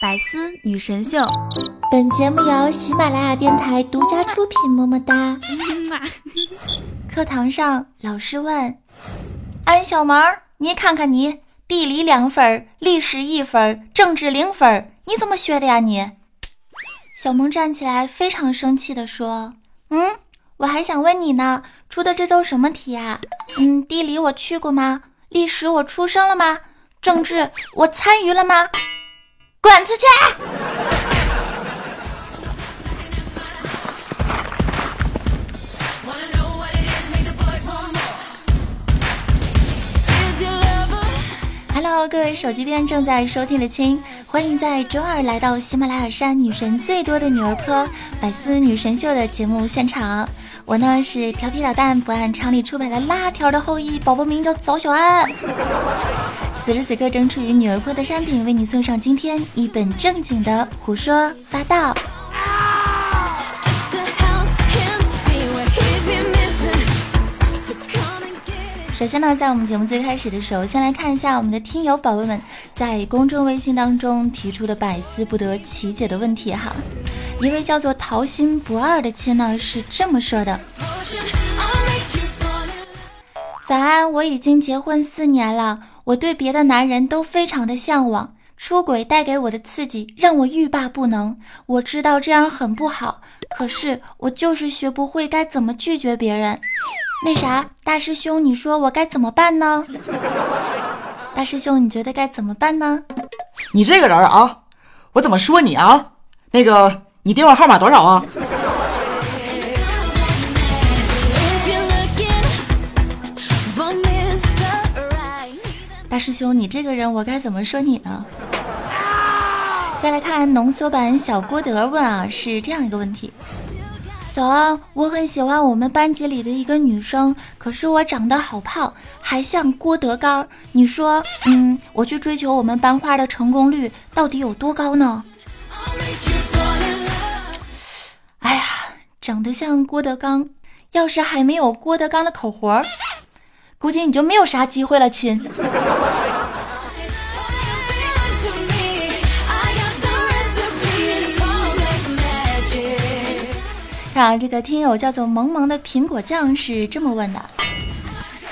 百思女神秀，本节目由喜马拉雅电台独家出品。么么哒。课堂上，老师问安小萌：“你看看你，地理两分，历史一分，政治零分，你怎么学的呀你？”小萌站起来，非常生气地说：“嗯，我还想问你呢，出的这都什么题啊？嗯，地理我去过吗？历史我出生了吗？政治我参与了吗？”滚出去！Hello，各位手机边正在收听的亲，欢迎在周二来到喜马拉雅山女神最多的女儿坡百思女神秀的节目现场。我呢是调皮捣蛋、不按常理出牌的辣条的后裔，宝宝名叫早小安。此时此刻正处于女儿坡的山顶，为你送上今天一本正经的胡说八道。首先呢，在我们节目最开始的时候，先来看一下我们的听友宝贝们在公众微信当中提出的百思不得其解的问题哈。一位叫做桃心不二的亲呢是这么说的：早安，我已经结婚四年了。我对别的男人都非常的向往，出轨带给我的刺激让我欲罢不能。我知道这样很不好，可是我就是学不会该怎么拒绝别人。那啥，大师兄，你说我该怎么办呢？大师兄，你觉得该怎么办呢？你这个人啊，我怎么说你啊？那个，你电话号码多少啊？师兄，你这个人我该怎么说你呢？再来看浓缩版小郭德问啊，是这样一个问题：早安，我很喜欢我们班级里的一个女生，可是我长得好胖，还像郭德纲。你说，嗯，我去追求我们班花的成功率到底有多高呢？哎呀，长得像郭德纲，要是还没有郭德纲的口活。估计你就没有啥机会了，亲。看这个听友叫做萌萌的苹果酱是这么问的：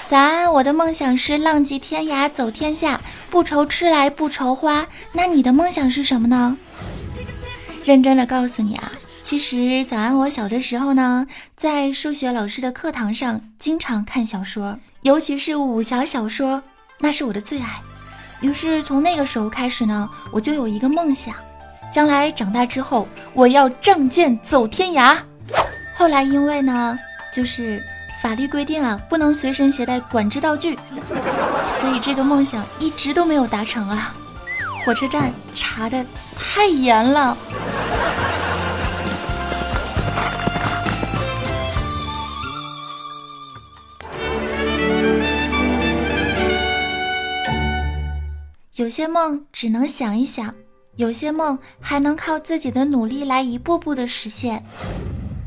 早安，我的梦想是浪迹天涯走天下，不愁吃来不愁花。那你的梦想是什么呢？认真的告诉你啊，其实早安，我小的时候呢，在数学老师的课堂上经常看小说。尤其是武侠小说，那是我的最爱。于是从那个时候开始呢，我就有一个梦想，将来长大之后我要仗剑走天涯。后来因为呢，就是法律规定啊，不能随身携带管制道具，所以这个梦想一直都没有达成啊。火车站查的太严了。有些梦只能想一想，有些梦还能靠自己的努力来一步步的实现。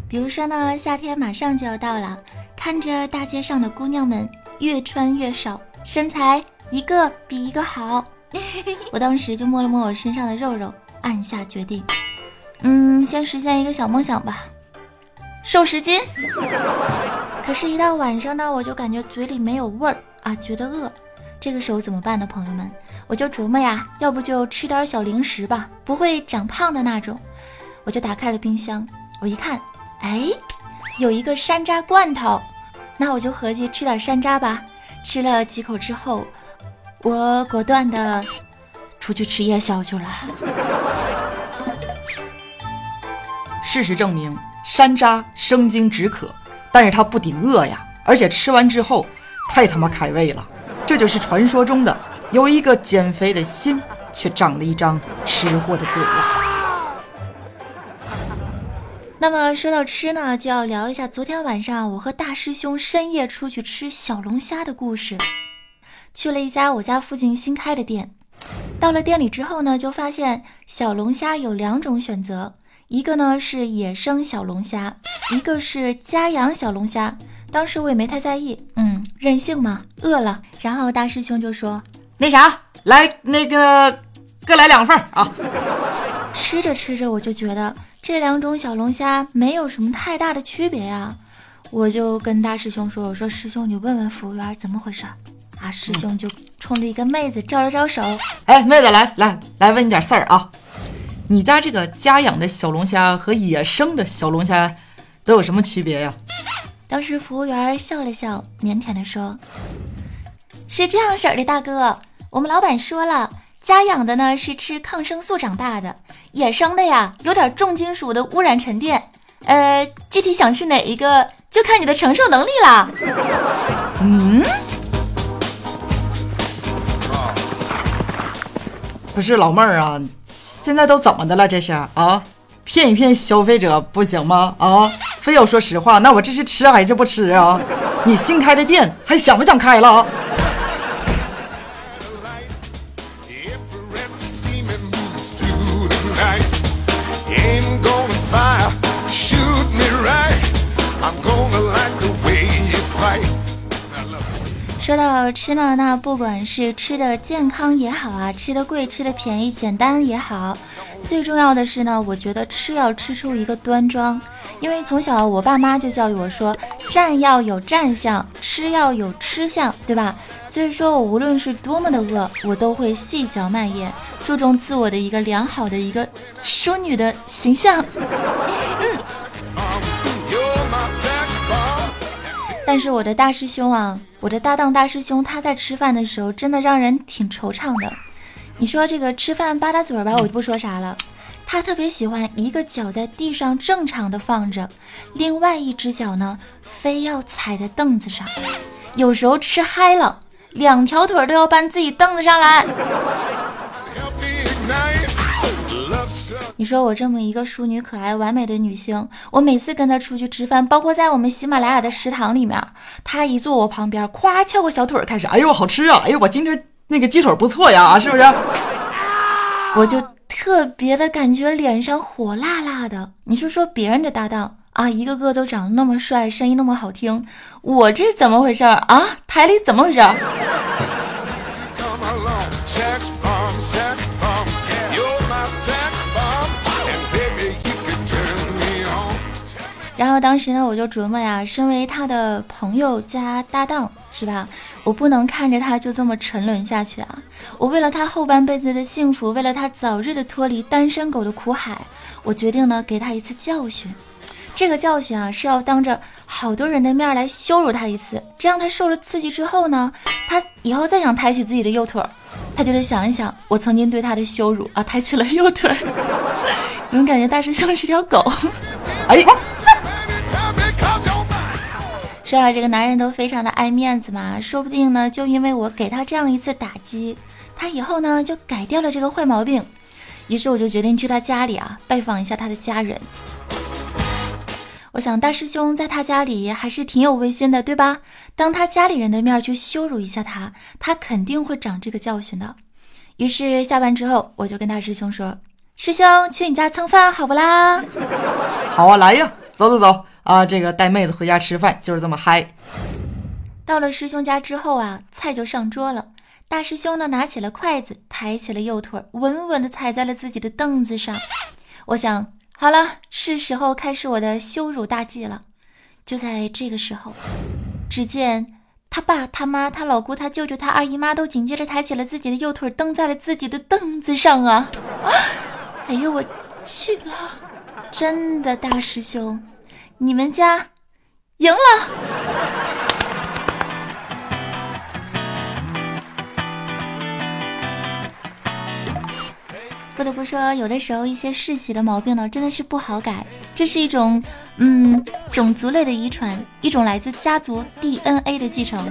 比如说呢，夏天马上就要到了，看着大街上的姑娘们越穿越少，身材一个比一个好，我当时就摸了摸我身上的肉肉，暗下决定，嗯，先实现一个小梦想吧，瘦十斤。可是，一到晚上呢，我就感觉嘴里没有味儿啊，觉得饿。这个时候怎么办呢，朋友们？我就琢磨呀，要不就吃点小零食吧，不会长胖的那种。我就打开了冰箱，我一看，哎，有一个山楂罐头，那我就合计吃点山楂吧。吃了几口之后，我果断的出去吃夜宵去了。事实证明，山楂生津止渴，但是它不顶饿呀，而且吃完之后太他妈开胃了。这就是传说中的有一个减肥的心，却长了一张吃货的嘴呀。那么说到吃呢，就要聊一下昨天晚上我和大师兄深夜出去吃小龙虾的故事。去了一家我家附近新开的店，到了店里之后呢，就发现小龙虾有两种选择，一个呢是野生小龙虾，一个是家养小龙虾。当时我也没太在意，嗯，任性嘛，饿了。然后大师兄就说：“那啥，来那个各来两份啊。”吃着吃着，我就觉得这两种小龙虾没有什么太大的区别呀。我就跟大师兄说：“我说师兄，你问问服务员怎么回事。”啊，师兄就冲着一个妹子招了招手：“哎，妹子，来来来，问你点事儿啊。你家这个家养的小龙虾和野生的小龙虾都有什么区别呀？”当时服务员笑了笑，腼腆地说：“是这样式儿的，大哥，我们老板说了，家养的呢是吃抗生素长大的，野生的呀有点重金属的污染沉淀。呃，具体想吃哪一个，就看你的承受能力了。”嗯，不是老妹儿啊，现在都怎么的了？这是啊，骗一骗消费者不行吗？啊？非要说实话，那我这是吃还是不吃啊？你新开的店还想不想开了？说到吃呢，那不管是吃的健康也好啊，吃的贵、吃的便宜、简单也好。最重要的是呢，我觉得吃要吃出一个端庄，因为从小我爸妈就教育我说，站要有站相，吃要有吃相，对吧？所以说我无论是多么的饿，我都会细嚼慢咽，注重自我的一个良好的一个淑女的形象。嗯。但是我的大师兄啊，我的搭档大师兄，他在吃饭的时候真的让人挺惆怅的。你说这个吃饭吧嗒嘴吧，我就不说啥了。他特别喜欢一个脚在地上正常的放着，另外一只脚呢，非要踩在凳子上。有时候吃嗨了，两条腿都要搬自己凳子上来。你说我这么一个淑女、可爱、完美的女性，我每次跟他出去吃饭，包括在我们喜马拉雅的食堂里面，他一坐我旁边，咵翘个小腿开始，哎呦好吃啊！哎呦我今天。那个鸡腿不错呀，是不是？我就特别的感觉脸上火辣辣的。你说说别人的搭档啊，一个个都长得那么帅，声音那么好听，我这怎么回事啊？台里怎么回事？然后当时呢，我就琢磨呀，身为他的朋友加搭档，是吧？我不能看着他就这么沉沦下去啊！我为了他后半辈子的幸福，为了他早日的脱离单身狗的苦海，我决定呢给他一次教训。这个教训啊是要当着好多人的面来羞辱他一次，这样他受了刺激之后呢，他以后再想抬起自己的右腿，他就得想一想我曾经对他的羞辱啊，抬起了右腿。我种感觉大师兄是条狗，哎。说啊，这个男人都非常的爱面子嘛，说不定呢，就因为我给他这样一次打击，他以后呢就改掉了这个坏毛病。于是我就决定去他家里啊，拜访一下他的家人。我想大师兄在他家里还是挺有威信的，对吧？当他家里人的面去羞辱一下他，他肯定会长这个教训的。于是下班之后，我就跟大师兄说：“师兄去你家蹭饭好不啦？”“好啊，来呀，走走走。”啊，这个带妹子回家吃饭就是这么嗨。到了师兄家之后啊，菜就上桌了。大师兄呢，拿起了筷子，抬起了右腿，稳稳地踩在了自己的凳子上。我想，好了，是时候开始我的羞辱大计了。就在这个时候，只见他爸、他妈、他老姑、他舅舅、他二姨妈都紧接着抬起了自己的右腿，蹬在了自己的凳子上啊！哎呦，我去了！真的，大师兄。你们家赢了。不得不说，有的时候一些世袭的毛病呢，真的是不好改。这是一种，嗯，种族类的遗传，一种来自家族 DNA 的继承。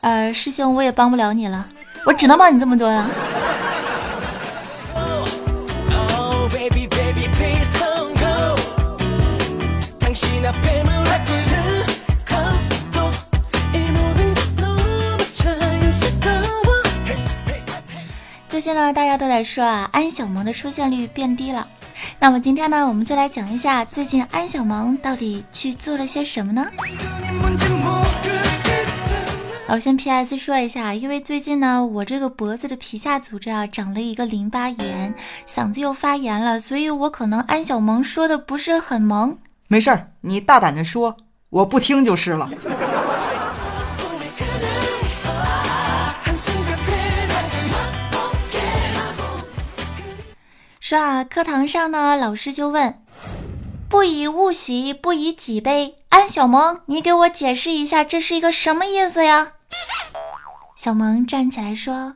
呃，师兄，我也帮不了你了，我只能帮你这么多了。最近呢，大家都在说啊，安小萌的出现率变低了。那么今天呢，我们就来讲一下最近安小萌到底去做了些什么呢？我先 P.S. 说一下，因为最近呢，我这个脖子的皮下组织啊长了一个淋巴炎，嗓子又发炎了，所以我可能安小萌说的不是很萌。没事儿，你大胆的说，我不听就是了。说啊，课堂上呢，老师就问：“不以物喜，不以己悲。”安小萌，你给我解释一下，这是一个什么意思呀？小萌站起来说：“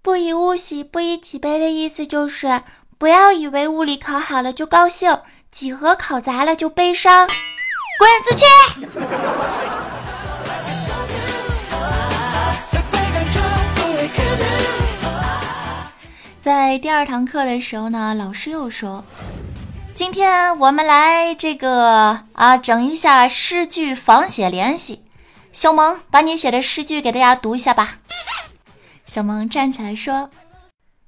不以物喜，不以己悲的意思就是，不要以为物理考好了就高兴，几何考砸了就悲伤。”滚出去！在第二堂课的时候呢，老师又说：“今天我们来这个啊，整一下诗句仿写联系。小萌，把你写的诗句给大家读一下吧。”小萌站起来说：“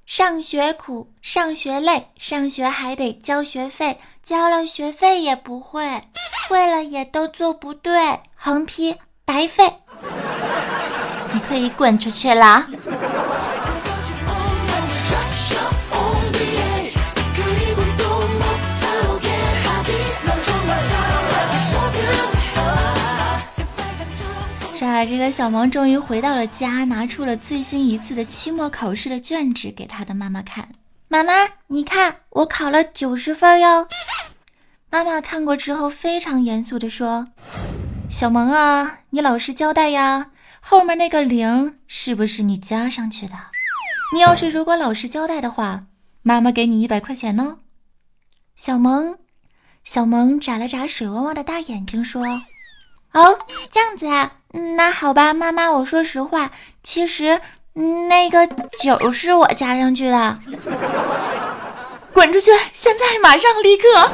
上学苦，上学累，上学还得交学费，交了学费也不会，会了也都做不对，横批白费。你可以滚出去了。”啊，这个小萌终于回到了家，拿出了最新一次的期末考试的卷纸给他的妈妈看。妈妈，你看，我考了九十分哟。妈妈看过之后，非常严肃的说：“小萌啊，你老实交代呀，后面那个零是不是你加上去的？你要是如果老实交代的话，妈妈给你一百块钱呢。”小萌，小萌眨了眨水汪汪的大眼睛说：“哦，这样子啊。”那好吧，妈妈，我说实话，其实那个九是我加上去的。滚出去！现在马上立刻。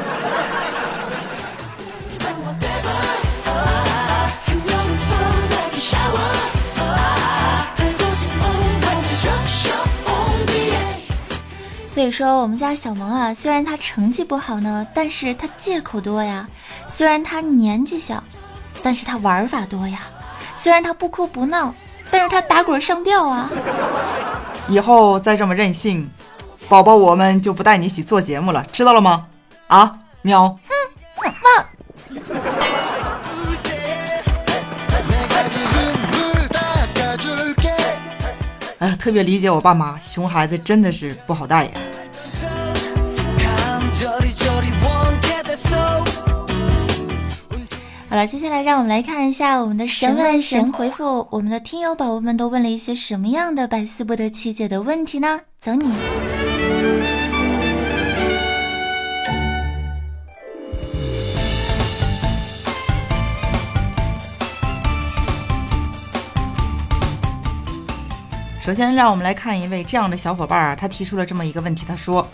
所以说，我们家小萌啊，虽然他成绩不好呢，但是他借口多呀；虽然他年纪小，但是他玩法多呀。虽然他不哭不闹，但是他打滚上吊啊！以后再这么任性，宝宝我们就不带你一起做节目了，知道了吗？啊，喵！哼，汪！哎呀，特别理解我爸妈，熊孩子真的是不好带呀。好了，接下来让我们来看一下我们的神问神回复。我们的听友宝宝们都问了一些什么样的百思不得其解的问题呢？走你！首先，让我们来看一位这样的小伙伴啊，他提出了这么一个问题，他说：“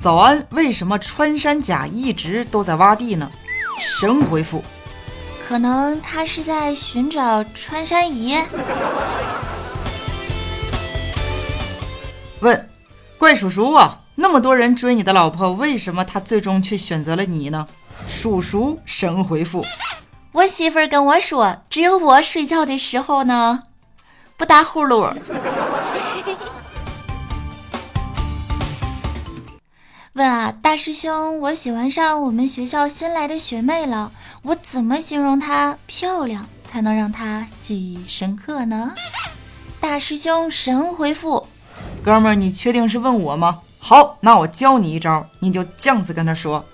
早安，为什么穿山甲一直都在挖地呢？”神回复。可能他是在寻找穿山乙。问，怪叔叔啊，那么多人追你的老婆，为什么他最终却选择了你呢？叔叔神回复：我媳妇儿跟我说，只有我睡觉的时候呢，不打呼噜。问啊，大师兄，我喜欢上我们学校新来的学妹了。我怎么形容她漂亮才能让她记忆深刻呢？大师兄神回复：哥们儿，你确定是问我吗？好，那我教你一招，你就这样子跟她说：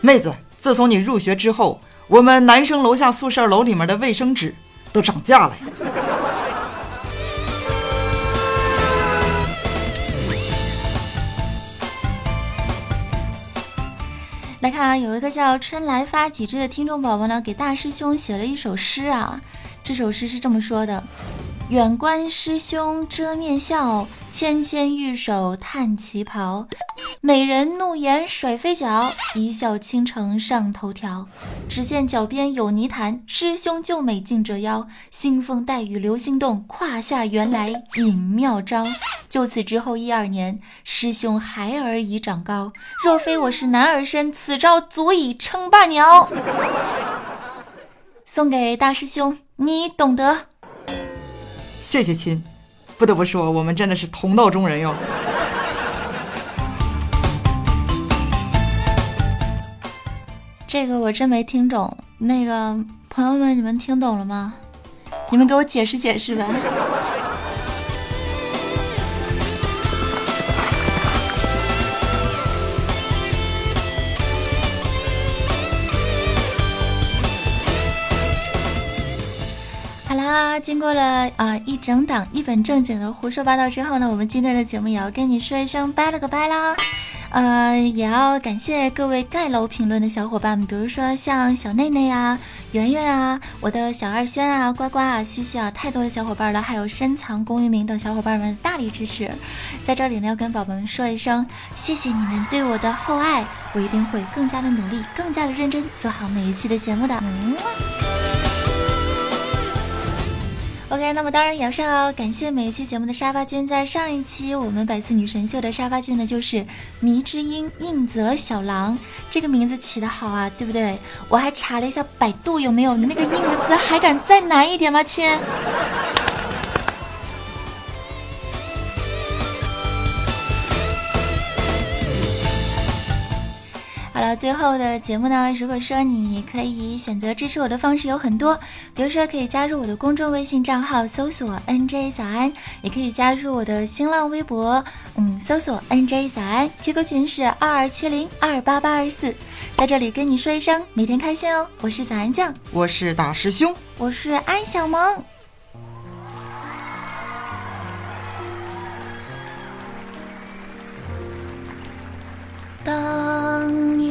妹子，自从你入学之后，我们男生楼下宿舍楼里面的卫生纸都涨价了呀。来看啊，有一个叫春来发几枝的听众宝宝呢，给大师兄写了一首诗啊。这首诗是这么说的：远观师兄遮面笑，纤纤玉手探旗袍。美人怒颜甩飞脚，一笑倾城上头条。只见脚边有泥潭，师兄救美尽折腰。腥风带雨流星动，胯下原来引妙招。就此之后一二年，师兄孩儿已长高。若非我是男儿身，此招足以称霸鸟。送给大师兄，你懂得。谢谢亲。不得不说，我们真的是同道中人哟。这个我真没听懂，那个朋友们，你们听懂了吗？你们给我解释解释呗。好啦，经过了啊一整档一本正经的胡说八道之后呢，我们今天的节目也要跟你说一声拜了个拜啦。呃，也要感谢各位盖楼评论的小伙伴们，比如说像小内内啊、圆圆啊、我的小二轩啊、呱呱啊、西西啊，太多的小伙伴了，还有深藏功与名等小伙伴们大力支持，在这里呢要跟宝宝们说一声谢谢你们对我的厚爱，我一定会更加的努力，更加的认真做好每一期的节目的。嗯。OK，那么当然也要上哦感谢每一期节目的沙发君。在上一期我们百思女神秀的沙发君呢，就是迷之音应泽小狼，这个名字起得好啊，对不对？我还查了一下百度有没有那个应字，还敢再难一点吗，亲？最后的节目呢，如果说你可以选择支持我的方式有很多，比如说可以加入我的公众微信账号，搜索 NJ 早安，也可以加入我的新浪微博，嗯，搜索 NJ 早安，QQ 群是二二七零二八八二四，在这里跟你说一声，每天开心哦！我是早安酱，我是大师兄，我是安小萌。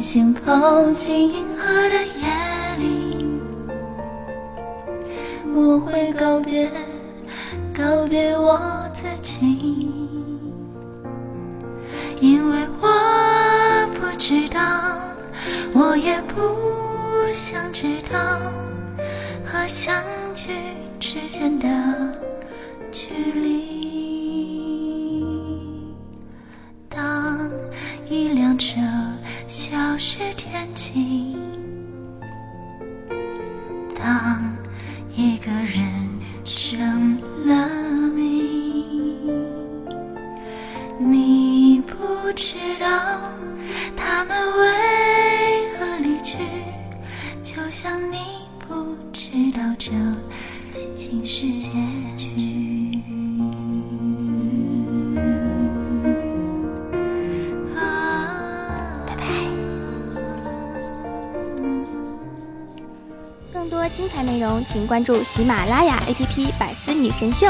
星抛进银河的夜里，我会告别，告别我自己，因为我不知道，我也不想知道，和相聚之间的距离。当一辆车是天晴，当一个人成了关注喜马拉雅 APP《百思女神秀》。